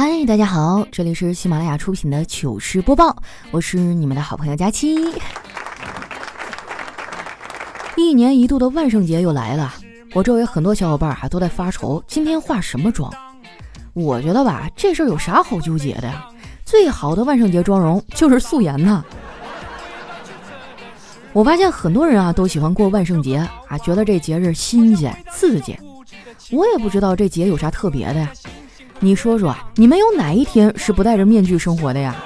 嗨，大家好，这里是喜马拉雅出品的糗事播报，我是你们的好朋友佳期。一年一度的万圣节又来了，我周围很多小伙伴啊都在发愁今天化什么妆。我觉得吧，这事儿有啥好纠结的呀？最好的万圣节妆容就是素颜呐。我发现很多人啊都喜欢过万圣节啊，觉得这节日新鲜刺激。我也不知道这节有啥特别的呀。你说说，你们有哪一天是不戴着面具生活的呀？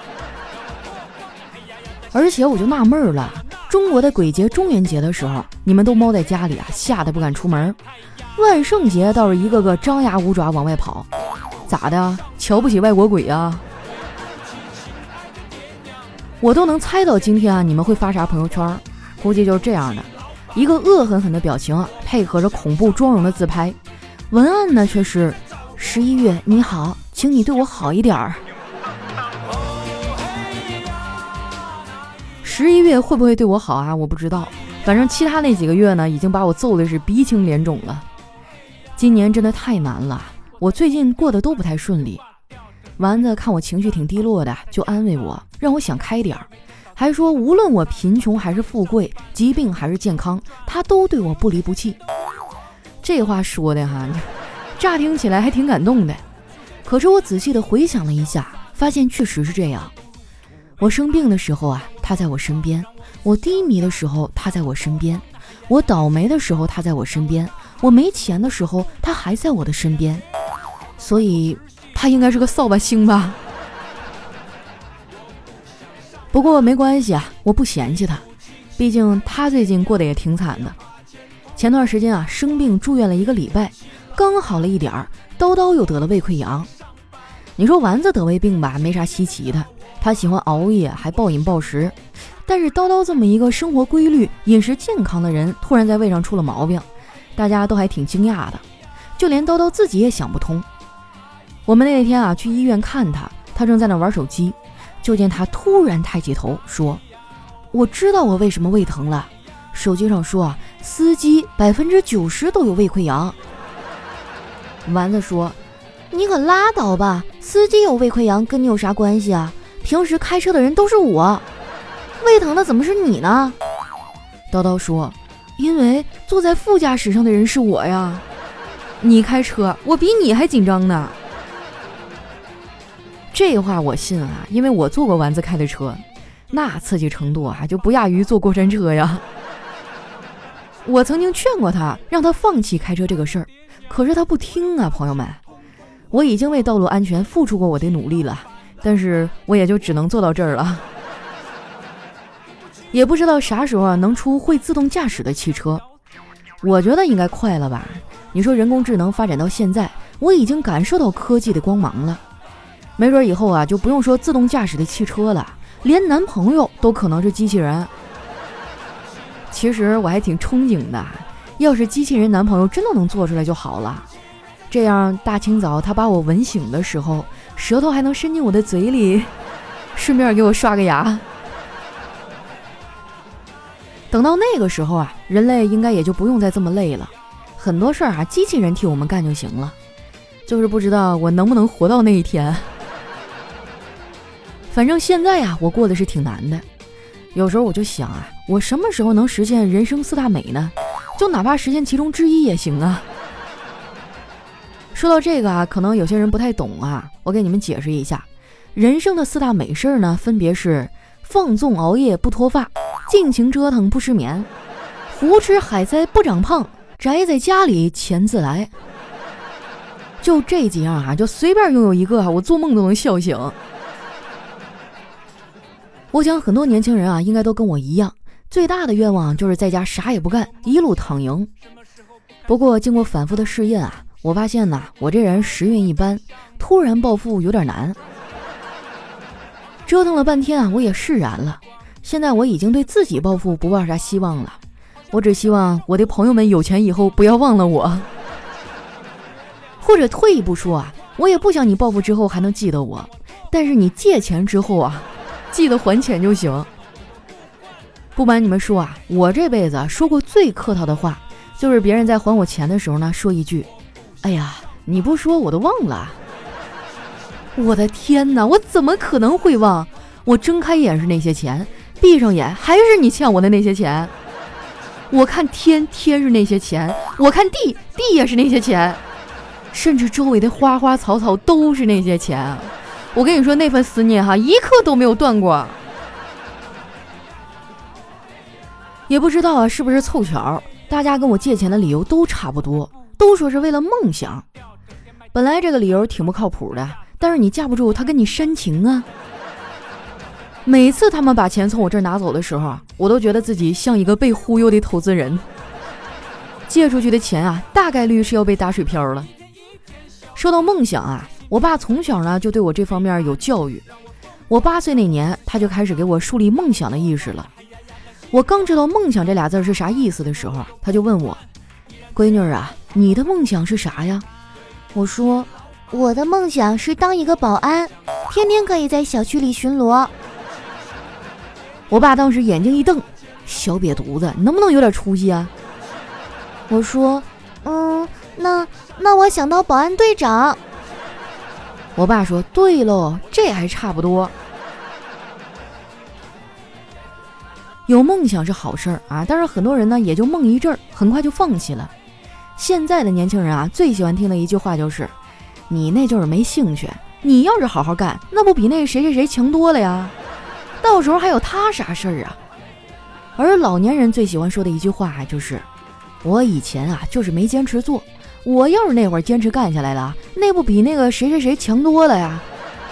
而且我就纳闷了，中国的鬼节中元节的时候，你们都猫在家里啊，吓得不敢出门；万圣节倒是一个个张牙舞爪往外跑，咋的？瞧不起外国鬼呀？我都能猜到今天啊你们会发啥朋友圈，估计就是这样的，一个恶狠狠的表情配合着恐怖妆容的自拍，文案呢却是。十一月你好，请你对我好一点儿。十一月会不会对我好啊？我不知道，反正其他那几个月呢，已经把我揍的是鼻青脸肿了。今年真的太难了，我最近过得都不太顺利。丸子看我情绪挺低落的，就安慰我，让我想开点儿，还说无论我贫穷还是富贵，疾病还是健康，他都对我不离不弃。这话说的哈。乍听起来还挺感动的，可是我仔细的回想了一下，发现确实是这样。我生病的时候啊，他在我身边；我低迷的时候，他在我身边；我倒霉的时候，他在我身边；我没钱的时候，他还在我的身边。所以，他应该是个扫把星吧？不过没关系啊，我不嫌弃他，毕竟他最近过得也挺惨的。前段时间啊，生病住院了一个礼拜。刚好了一点儿，叨叨又得了胃溃疡。你说丸子得胃病吧，没啥稀奇的，他喜欢熬夜，还暴饮暴食。但是叨叨这么一个生活规律、饮食健康的人，突然在胃上出了毛病，大家都还挺惊讶的，就连叨叨自己也想不通。我们那天啊去医院看他，他正在那玩手机，就见他突然抬起头说：“我知道我为什么胃疼了，手机上说啊，司机百分之九十都有胃溃疡。”丸子说：“你可拉倒吧，司机有胃溃疡跟你有啥关系啊？平时开车的人都是我，胃疼的怎么是你呢？”叨叨说：“因为坐在副驾驶上的人是我呀，你开车，我比你还紧张呢。”这话我信啊，因为我坐过丸子开的车，那刺激程度啊，就不亚于坐过山车呀。我曾经劝过他，让他放弃开车这个事儿。可是他不听啊，朋友们，我已经为道路安全付出过我的努力了，但是我也就只能做到这儿了。也不知道啥时候啊能出会自动驾驶的汽车，我觉得应该快了吧？你说人工智能发展到现在，我已经感受到科技的光芒了，没准以后啊就不用说自动驾驶的汽车了，连男朋友都可能是机器人。其实我还挺憧憬的。要是机器人男朋友真的能做出来就好了，这样大清早他把我吻醒的时候，舌头还能伸进我的嘴里，顺便给我刷个牙。等到那个时候啊，人类应该也就不用再这么累了，很多事儿啊，机器人替我们干就行了。就是不知道我能不能活到那一天。反正现在呀，我过得是挺难的。有时候我就想啊，我什么时候能实现人生四大美呢？就哪怕实现其中之一也行啊。说到这个啊，可能有些人不太懂啊，我给你们解释一下，人生的四大美事儿呢，分别是放纵熬夜不脱发，尽情折腾不失眠，胡吃海塞不长胖，宅在家里钱自来。就这几样啊，就随便拥有一个，我做梦都能笑醒。我想很多年轻人啊，应该都跟我一样。最大的愿望就是在家啥也不干，一路躺赢。不过经过反复的试验啊，我发现呐，我这人时运一般，突然暴富有点难。折腾了半天啊，我也释然了。现在我已经对自己暴富不抱啥希望了。我只希望我的朋友们有钱以后不要忘了我。或者退一步说啊，我也不想你暴富之后还能记得我，但是你借钱之后啊，记得还钱就行。不瞒你们说啊，我这辈子说过最客套的话，就是别人在还我钱的时候呢，说一句：“哎呀，你不说我都忘了。”我的天哪，我怎么可能会忘？我睁开眼是那些钱，闭上眼还是你欠我的那些钱。我看天，天是那些钱；我看地，地也是那些钱，甚至周围的花花草草都是那些钱。我跟你说，那份思念哈，一刻都没有断过。也不知道啊，是不是凑巧，大家跟我借钱的理由都差不多，都说是为了梦想。本来这个理由挺不靠谱的，但是你架不住他跟你煽情啊。每次他们把钱从我这儿拿走的时候，我都觉得自己像一个被忽悠的投资人。借出去的钱啊，大概率是要被打水漂了。说到梦想啊，我爸从小呢就对我这方面有教育。我八岁那年，他就开始给我树立梦想的意识了。我刚知道“梦想”这俩字是啥意思的时候，他就问我：“闺女啊，你的梦想是啥呀？”我说：“我的梦想是当一个保安，天天可以在小区里巡逻。”我爸当时眼睛一瞪：“小瘪犊子，你能不能有点出息啊？”我说：“嗯，那那我想当保安队长。”我爸说：“对喽，这还差不多。”有梦想是好事儿啊，但是很多人呢也就梦一阵儿，很快就放弃了。现在的年轻人啊，最喜欢听的一句话就是：“你那就是没兴趣，你要是好好干，那不比那谁谁谁强多了呀？到时候还有他啥事儿啊？”而老年人最喜欢说的一句话就是：“我以前啊就是没坚持做，我要是那会儿坚持干下来了，那不比那个谁谁谁强多了呀？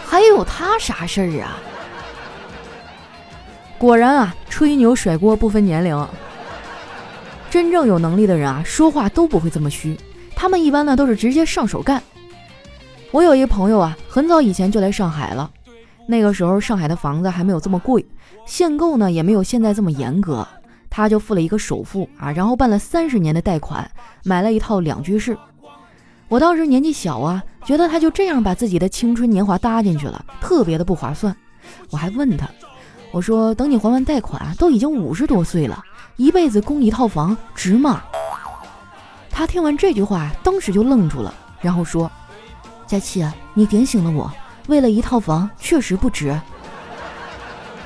还有他啥事儿啊？”果然啊，吹牛甩锅不分年龄。真正有能力的人啊，说话都不会这么虚。他们一般呢都是直接上手干。我有一朋友啊，很早以前就来上海了。那个时候上海的房子还没有这么贵，限购呢也没有现在这么严格。他就付了一个首付啊，然后办了三十年的贷款，买了一套两居室。我当时年纪小啊，觉得他就这样把自己的青春年华搭进去了，特别的不划算。我还问他。我说：“等你还完贷款，都已经五十多岁了，一辈子供一套房值吗？”他听完这句话，当时就愣住了，然后说：“佳琪，你点醒了我，为了一套房确实不值。”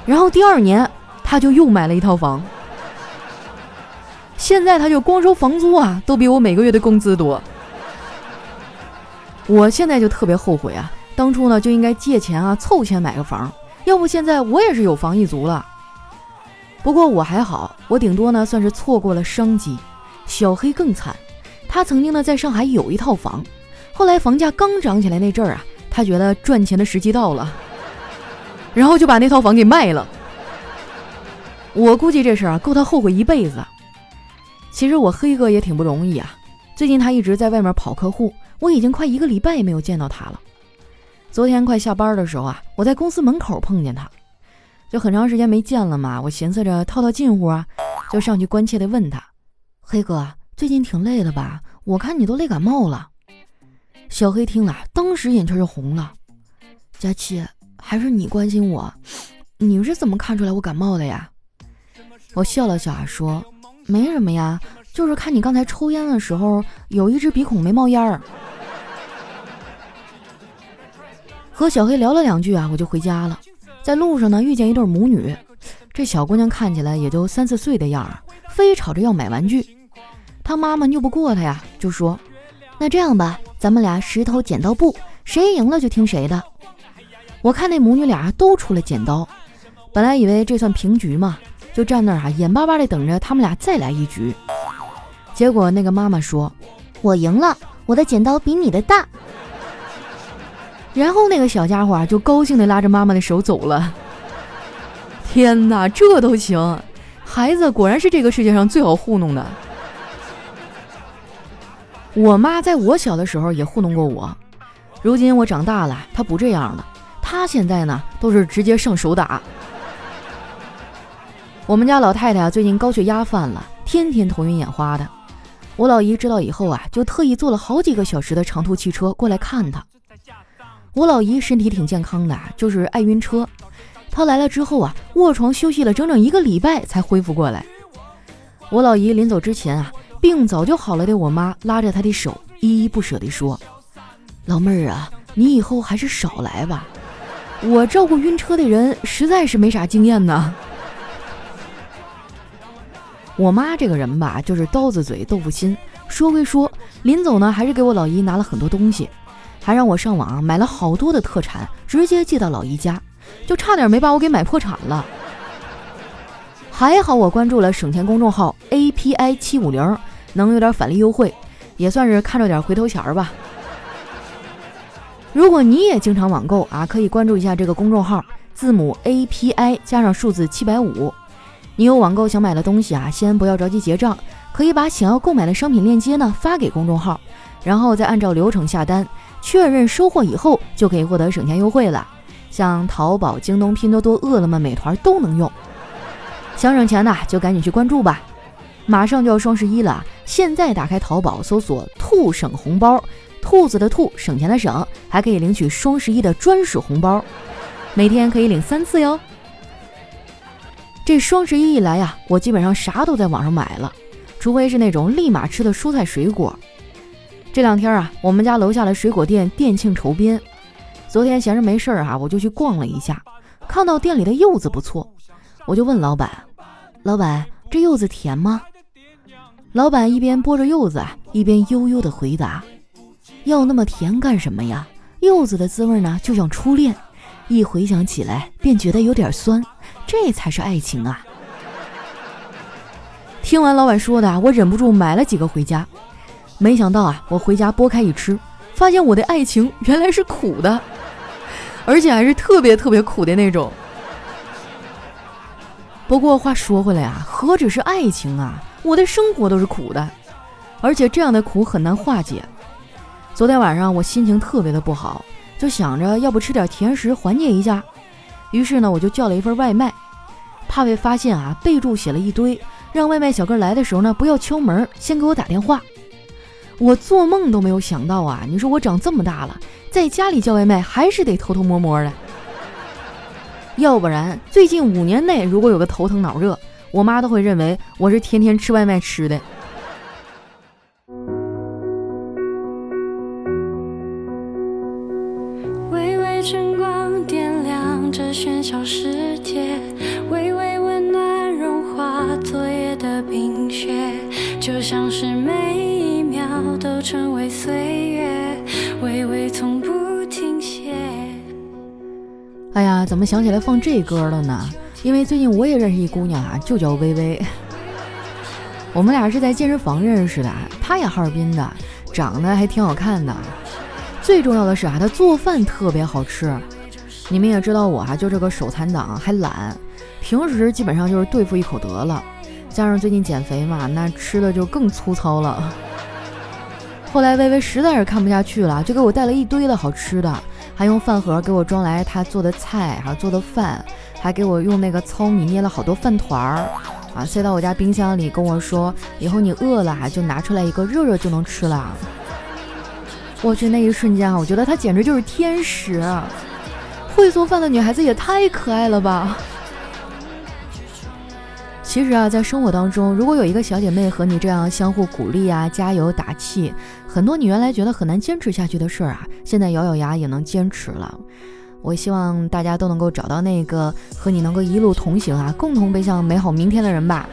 然后第二年，他就又买了一套房。现在他就光收房租啊，都比我每个月的工资多。我现在就特别后悔啊，当初呢就应该借钱啊，凑钱买个房。要不现在我也是有房一族了。不过我还好，我顶多呢算是错过了商机。小黑更惨，他曾经呢在上海有一套房，后来房价刚涨起来那阵儿啊，他觉得赚钱的时机到了，然后就把那套房给卖了。我估计这事儿啊够他后悔一辈子。其实我黑哥也挺不容易啊，最近他一直在外面跑客户，我已经快一个礼拜没有见到他了。昨天快下班的时候啊，我在公司门口碰见他，就很长时间没见了嘛。我寻思着套套近乎啊，就上去关切地问他：“黑哥，最近挺累的吧？我看你都累感冒了。”小黑听了，当时眼圈就红了。佳琪，还是你关心我，你是怎么看出来我感冒的呀？我笑了笑啊，说：“没什么呀，就是看你刚才抽烟的时候有一只鼻孔没冒烟儿。”和小黑聊了两句啊，我就回家了。在路上呢，遇见一对母女。这小姑娘看起来也就三四岁的样儿，非吵着要买玩具。她妈妈拗不过她呀，就说：“那这样吧，咱们俩石头剪刀布，谁赢了就听谁的。”我看那母女俩都出了剪刀，本来以为这算平局嘛，就站那儿哈，眼巴巴的等着他们俩再来一局。结果那个妈妈说：“我赢了，我的剪刀比你的大。”然后那个小家伙就高兴地拉着妈妈的手走了。天哪，这都行！孩子果然是这个世界上最好糊弄的。我妈在我小的时候也糊弄过我，如今我长大了，她不这样了。她现在呢，都是直接上手打。我们家老太太，最近高血压犯了，天天头晕眼花的。我老姨知道以后啊，就特意坐了好几个小时的长途汽车过来看她。我老姨身体挺健康的，就是爱晕车。她来了之后啊，卧床休息了整整一个礼拜才恢复过来。我老姨临走之前啊，病早就好了的我妈拉着她的手，依依不舍地说：“老妹儿啊，你以后还是少来吧。我照顾晕车的人实在是没啥经验呢。我妈这个人吧，就是刀子嘴豆腐心。说归说，临走呢，还是给我老姨拿了很多东西，还让我上网买了好多的特产，直接寄到老姨家，就差点没把我给买破产了。还好我关注了省钱公众号 API 七五零，能有点返利优惠，也算是看着点回头钱吧。如果你也经常网购啊，可以关注一下这个公众号，字母 API 加上数字七百五。你有网购想买的东西啊，先不要着急结账，可以把想要购买的商品链接呢发给公众号，然后再按照流程下单，确认收货以后就可以获得省钱优惠了。像淘宝、京东、拼多多、饿了么、美团都能用。想省钱的就赶紧去关注吧，马上就要双十一了，现在打开淘宝搜索“兔省红包”，兔子的兔，省钱的省，还可以领取双十一的专属红包，每天可以领三次哟。这双十一一来呀，我基本上啥都在网上买了，除非是那种立马吃的蔬菜水果。这两天啊，我们家楼下的水果店店庆筹编，昨天闲着没事儿啊，我就去逛了一下，看到店里的柚子不错，我就问老板：“老板，这柚子甜吗？”老板一边剥着柚子，一边悠悠地回答：“要那么甜干什么呀？柚子的滋味呢，就像初恋，一回想起来便觉得有点酸。”这才是爱情啊！听完老板说的，我忍不住买了几个回家。没想到啊，我回家剥开一吃，发现我的爱情原来是苦的，而且还是特别特别苦的那种。不过话说回来啊，何止是爱情啊，我的生活都是苦的，而且这样的苦很难化解。昨天晚上我心情特别的不好，就想着要不吃点甜食缓解一下。于是呢，我就叫了一份外卖，怕被发现啊，备注写了一堆，让外卖小哥来的时候呢，不要敲门，先给我打电话。我做梦都没有想到啊！你说我长这么大了，在家里叫外卖还是得偷偷摸摸的，要不然最近五年内如果有个头疼脑热，我妈都会认为我是天天吃外卖吃的。怎么想起来放这歌了呢？因为最近我也认识一姑娘啊，就叫微微。我们俩是在健身房认识的，她也哈尔滨的，长得还挺好看的。最重要的是啊，她做饭特别好吃。你们也知道我啊，就这个手残党，还懒，平时基本上就是对付一口得了。加上最近减肥嘛，那吃的就更粗糙了。后来微微实在是看不下去了，就给我带了一堆的好吃的，还用饭盒给我装来他做的菜，还做的饭，还给我用那个糙米捏了好多饭团儿啊，塞到我家冰箱里，跟我说以后你饿了就拿出来一个，热热就能吃了。我去，那一瞬间啊，我觉得他简直就是天使。会做饭的女孩子也太可爱了吧！其实啊，在生活当中，如果有一个小姐妹和你这样相互鼓励啊、加油打气，很多你原来觉得很难坚持下去的事儿啊，现在咬咬牙也能坚持了。我希望大家都能够找到那个和你能够一路同行啊，共同奔向美好明天的人吧。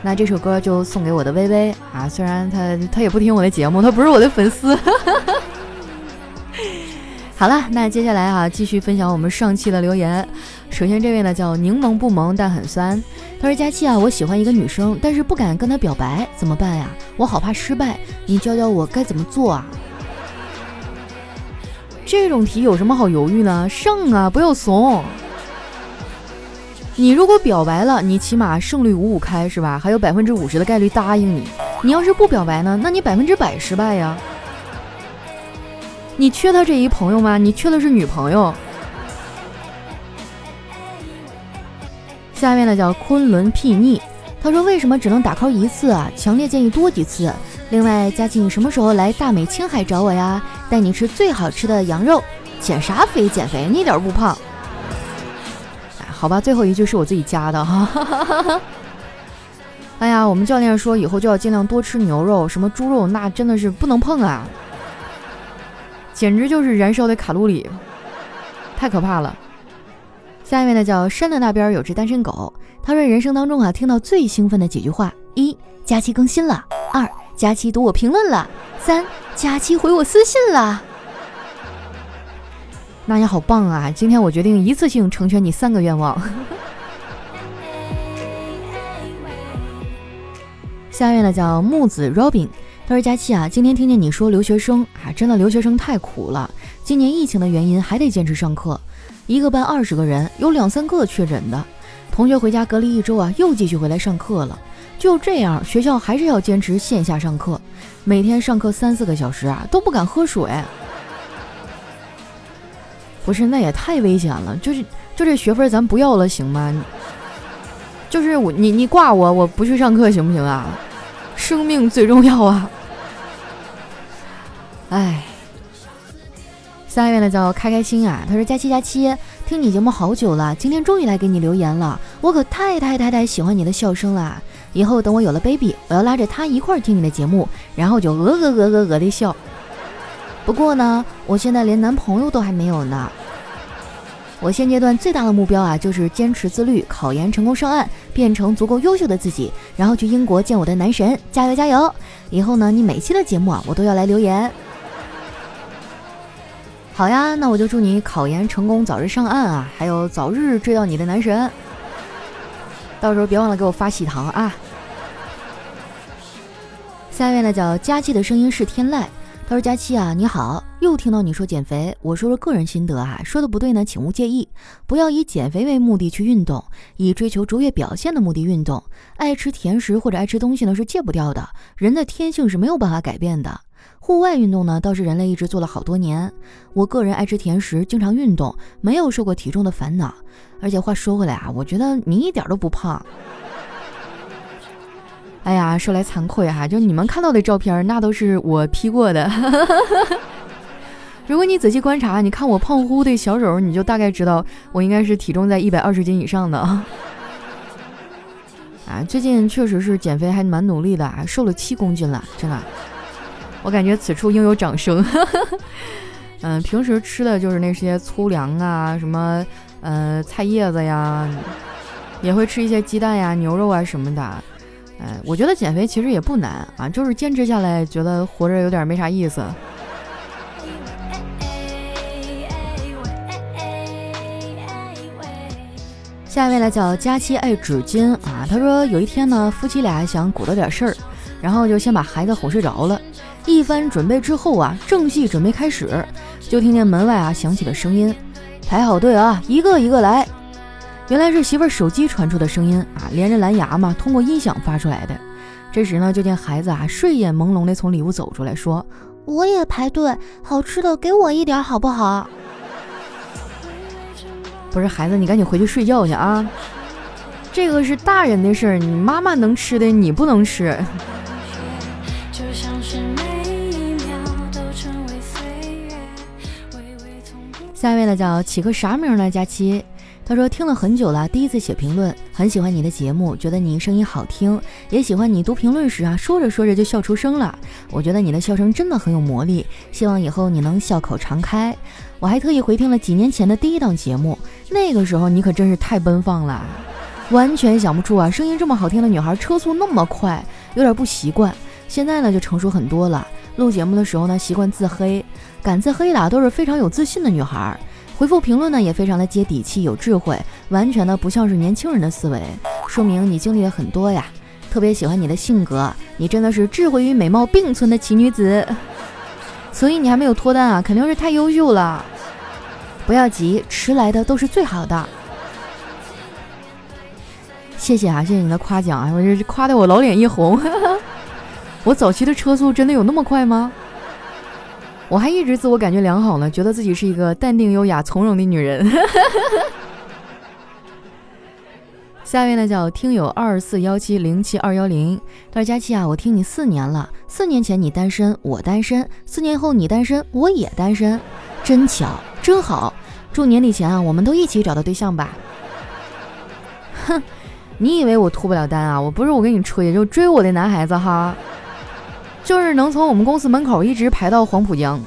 那这首歌就送给我的微微啊，虽然他他也不听我的节目，他不是我的粉丝。好了，那接下来啊，继续分享我们上期的留言。首先这位呢叫柠檬不萌但很酸，他说佳期啊，我喜欢一个女生，但是不敢跟她表白，怎么办呀？我好怕失败，你教教我该怎么做啊？这种题有什么好犹豫呢？胜啊，不要怂。你如果表白了，你起码胜率五五开是吧？还有百分之五十的概率答应你。你要是不表白呢，那你百分之百失败呀。你缺他这一朋友吗？你缺的是女朋友。下面呢叫昆仑睥睨，他说为什么只能打 call 一次啊？强烈建议多几次。另外，佳琪你什么时候来大美青海找我呀？带你吃最好吃的羊肉。减啥肥？减肥，你一点不胖。哎好吧，最后一句是我自己加的哈。哎呀，我们教练说以后就要尽量多吃牛肉，什么猪肉那真的是不能碰啊。简直就是燃烧的卡路里，太可怕了。下一位呢叫山的那边有只单身狗，他说人生当中啊听到最兴奋的几句话：一，佳期更新了；二，佳期读我评论了；三，佳期回我私信了。那你好棒啊！今天我决定一次性成全你三个愿望。下一位呢叫木子 Robin，他说佳期啊，今天听见你说留学生啊，真的留学生太苦了。今年疫情的原因还得坚持上课，一个班二十个人，有两三个确诊的同学回家隔离一周啊，又继续回来上课了。就这样，学校还是要坚持线下上课，每天上课三四个小时啊，都不敢喝水。不是，那也太危险了，就是就这学分咱不要了行吗？就是我你你挂我，我不去上课行不行啊？生命最重要啊！哎，下一位呢叫开开心啊，他说佳期佳期，听你节目好久了，今天终于来给你留言了，我可太太太太喜欢你的笑声了，以后等我有了 baby，我要拉着他一块儿听你的节目，然后就鹅鹅鹅鹅鹅的笑。不过呢，我现在连男朋友都还没有呢。我现阶段最大的目标啊，就是坚持自律，考研成功上岸，变成足够优秀的自己，然后去英国见我的男神，加油加油！以后呢，你每期的节目啊，我都要来留言。好呀，那我就祝你考研成功，早日上岸啊，还有早日追到你的男神。到时候别忘了给我发喜糖啊！下一位呢，叫佳期的声音是天籁。他说：“佳期啊，你好，又听到你说减肥，我说说个人心得啊，说的不对呢，请勿介意。不要以减肥为目的去运动，以追求卓越表现的目的运动。爱吃甜食或者爱吃东西呢，是戒不掉的，人的天性是没有办法改变的。户外运动呢，倒是人类一直做了好多年。我个人爱吃甜食，经常运动，没有受过体重的烦恼。而且话说回来啊，我觉得你一点都不胖。”哎呀，说来惭愧哈，就你们看到的照片，那都是我 P 过的。如果你仔细观察，你看我胖乎乎的小手，你就大概知道我应该是体重在一百二十斤以上的。啊，最近确实是减肥还蛮努力的啊，瘦了七公斤了，真的。我感觉此处应有掌声。嗯，平时吃的就是那些粗粮啊，什么呃菜叶子呀，也会吃一些鸡蛋呀、牛肉啊什么的。哎，我觉得减肥其实也不难啊，就是坚持下来，觉得活着有点没啥意思。下一位来叫佳期爱纸巾啊，他说有一天呢，夫妻俩想鼓捣点事儿，然后就先把孩子哄睡着了。一番准备之后啊，正戏准备开始，就听见门外啊响起了声音：“排好队啊，一个一个来。”原来是媳妇儿手机传出的声音啊，连着蓝牙嘛，通过音响发出来的。这时呢，就见孩子啊睡眼朦胧的从里屋走出来，说：“我也排队，好吃的给我一点好不好？”不是孩子，你赶紧回去睡觉去啊！这个是大人的事儿，你妈妈能吃的你不能吃。下一位呢，叫起个啥名呢？佳期。他说听了很久了，第一次写评论，很喜欢你的节目，觉得你声音好听，也喜欢你读评论时啊，说着说着就笑出声了。我觉得你的笑声真的很有魔力，希望以后你能笑口常开。我还特意回听了几年前的第一档节目，那个时候你可真是太奔放了，完全想不出啊，声音这么好听的女孩车速那么快，有点不习惯。现在呢就成熟很多了，录节目的时候呢习惯自黑，敢自黑的都是非常有自信的女孩。回复评论呢也非常的接地气，有智慧，完全的不像是年轻人的思维，说明你经历了很多呀。特别喜欢你的性格，你真的是智慧与美貌并存的奇女子。所以你还没有脱单啊，肯定是太优秀了。不要急，迟来的都是最好的。谢谢啊，谢谢你的夸奖啊，我这夸的我老脸一红。我早期的车速真的有那么快吗？我还一直自我感觉良好呢，觉得自己是一个淡定、优雅、从容的女人。下面呢叫听友二四幺七零七二幺零，他说佳期啊，我听你四年了，四年前你单身，我单身；四年后你单身，我也单身，真巧，真好。祝年底前啊，我们都一起找到对象吧。哼，你以为我脱不了单啊？我不是我跟你吹，就追我的男孩子哈。就是能从我们公司门口一直排到黄浦江。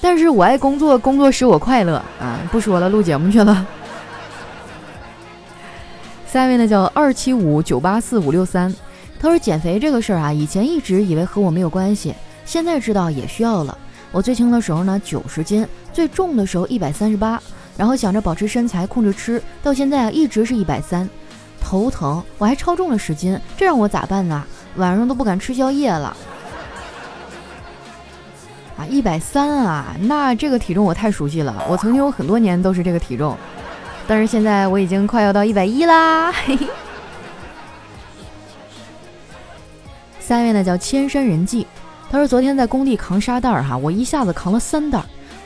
但是我爱工作，工作使我快乐啊！不说了，录节目去了。下一位呢叫二七五九八四五六三，他说减肥这个事儿啊，以前一直以为和我没有关系，现在知道也需要了。我最轻的时候呢九十斤，最重的时候一百三十八，然后想着保持身材，控制吃，到现在啊一直是一百三，头疼，我还超重了十斤，这让我咋办呢？晚上都不敢吃宵夜了。啊，一百三啊，那这个体重我太熟悉了，我曾经有很多年都是这个体重，但是现在我已经快要到一百一啦。下一位呢叫千山人迹，他说昨天在工地扛沙袋儿哈，我一下子扛了三袋，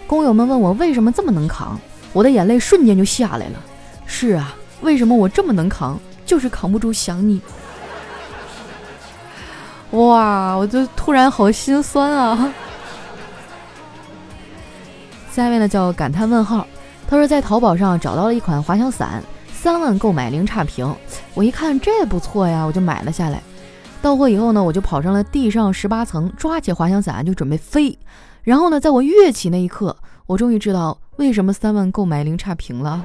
工友们问我为什么这么能扛，我的眼泪瞬间就下来了。是啊，为什么我这么能扛，就是扛不住想你。哇，我就突然好心酸啊。下一位呢叫感叹问号，他说在淘宝上找到了一款滑翔伞，三万购买零差评。我一看这不错呀，我就买了下来。到货以后呢，我就跑上了地上十八层，抓起滑翔伞就准备飞。然后呢，在我跃起那一刻，我终于知道为什么三万购买零差评了。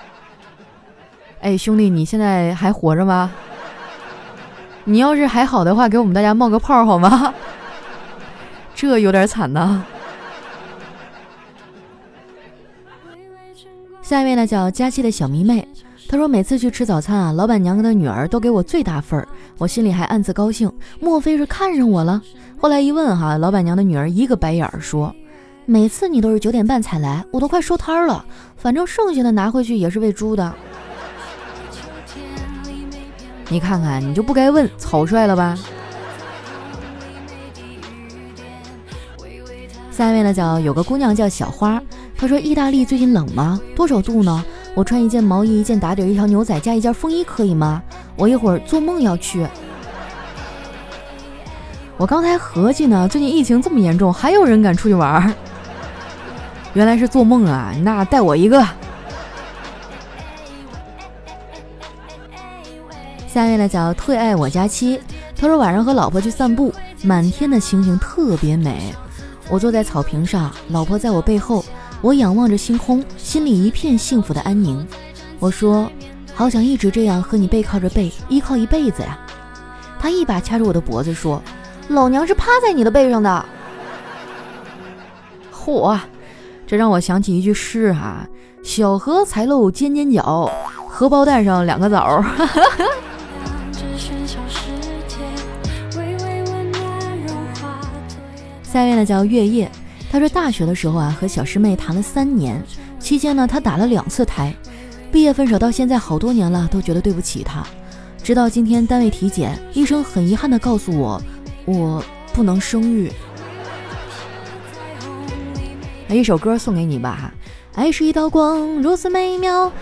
哎，兄弟，你现在还活着吗？你要是还好的话，给我们大家冒个泡好吗？这有点惨呐。下一位呢叫佳期的小迷妹，她说每次去吃早餐啊，老板娘的女儿都给我最大份儿，我心里还暗自高兴，莫非是看上我了？后来一问哈，老板娘的女儿一个白眼儿说，每次你都是九点半才来，我都快收摊了，反正剩下的拿回去也是喂猪的。你看看，你就不该问，草率了吧？下一位呢叫有个姑娘叫小花。她说：“意大利最近冷吗？多少度呢？我穿一件毛衣、一件打底、一条牛仔加一件风衣可以吗？我一会儿做梦要去。”我刚才合计呢，最近疫情这么严重，还有人敢出去玩？原来是做梦啊！那带我一个。下面呢叫退爱我家妻。他说晚上和老婆去散步，满天的星星特别美。我坐在草坪上，老婆在我背后。我仰望着星空，心里一片幸福的安宁。我说：“好想一直这样和你背靠着背，依靠一辈子呀。”他一把掐住我的脖子说：“老娘是趴在你的背上的。”嚯，这让我想起一句诗哈：“小荷才露尖尖角，荷包蛋上两个枣。下面呢叫月夜。他说，大学的时候啊，和小师妹谈了三年，期间呢，他打了两次胎，毕业分手到现在好多年了，都觉得对不起他。直到今天单位体检，医生很遗憾地告诉我，我不能生育。一首歌送给你吧，爱是一道光，如此美妙。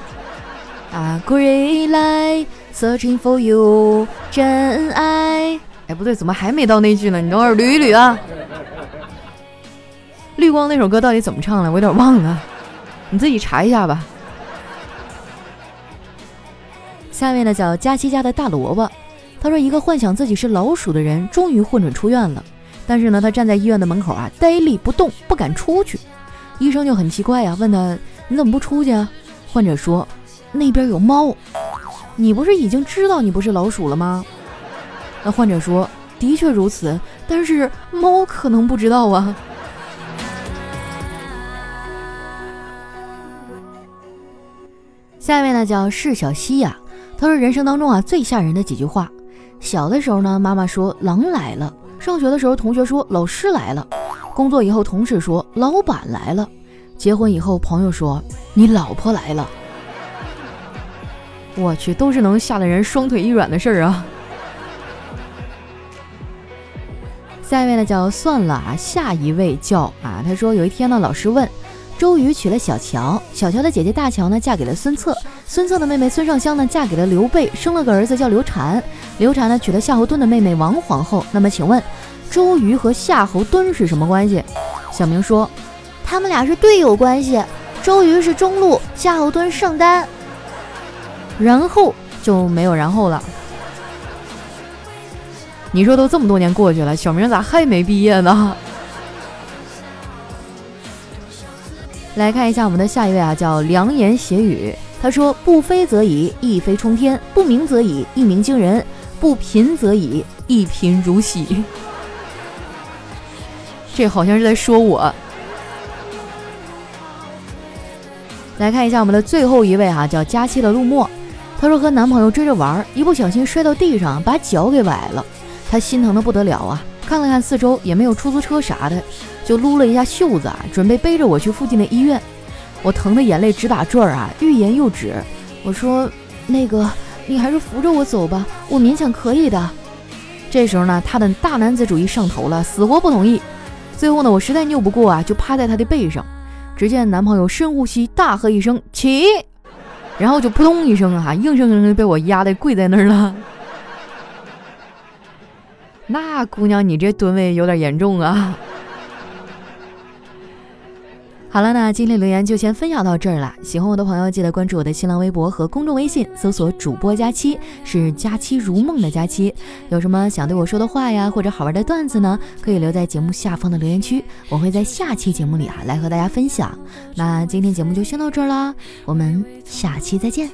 啊，Grey light，searching for you，真爱。哎，不对，怎么还没到那句呢？你等会儿捋一捋啊。绿光那首歌到底怎么唱的？我有点忘了，你自己查一下吧。下面呢叫佳期家的大萝卜，他说一个幻想自己是老鼠的人终于混准出院了，但是呢他站在医院的门口啊呆立不动，不敢出去。医生就很奇怪呀，问他你怎么不出去啊？患者说那边有猫，你不是已经知道你不是老鼠了吗？那患者说的确如此，但是猫可能不知道啊。下一位呢叫释小溪呀，他说人生当中啊最吓人的几句话。小的时候呢，妈妈说狼来了；上学的时候，同学说老师来了；工作以后，同事说老板来了；结婚以后，朋友说你老婆来了。我去，都是能吓得人双腿一软的事儿啊。下一位呢叫算了啊，下一位叫啊，他说有一天呢，老师问。周瑜娶了小乔，小乔的姐姐大乔呢，嫁给了孙策，孙策的妹妹孙尚香呢，嫁给了刘备，生了个儿子叫刘禅，刘禅呢娶了夏侯惇的妹妹王皇后。那么请问，周瑜和夏侯惇是什么关系？小明说，他们俩是队友关系，周瑜是中路，夏侯惇圣丹。然后就没有然后了。你说都这么多年过去了，小明咋还没毕业呢？来看一下我们的下一位啊，叫良言邪语。他说：“不飞则已，一飞冲天；不鸣则已，一鸣惊人；不贫则已，一贫如洗。” 这好像是在说我。来看一下我们的最后一位哈，叫佳期的陆墨。她说和男朋友追着玩，一不小心摔到地上，把脚给崴了。她心疼的不得了啊！看了看四周，也没有出租车啥的，就撸了一下袖子啊，准备背着我去附近的医院。我疼的眼泪直打转儿啊，欲言又止。我说：“那个，你还是扶着我走吧，我勉强可以的。”这时候呢，他的大男子主义上头了，死活不同意。最后呢，我实在拗不过啊，就趴在他的背上。只见男朋友深呼吸，大喝一声“起”，然后就扑通一声啊，硬生生的被我压的跪在那儿了。那姑娘，你这吨位有点严重啊！好了，那今天留言就先分享到这儿了。喜欢我的朋友，记得关注我的新浪微博和公众微信，搜索“主播佳期”，是“佳期如梦”的佳期。有什么想对我说的话呀，或者好玩的段子呢？可以留在节目下方的留言区，我会在下期节目里啊来和大家分享。那今天节目就先到这儿啦，我们下期再见。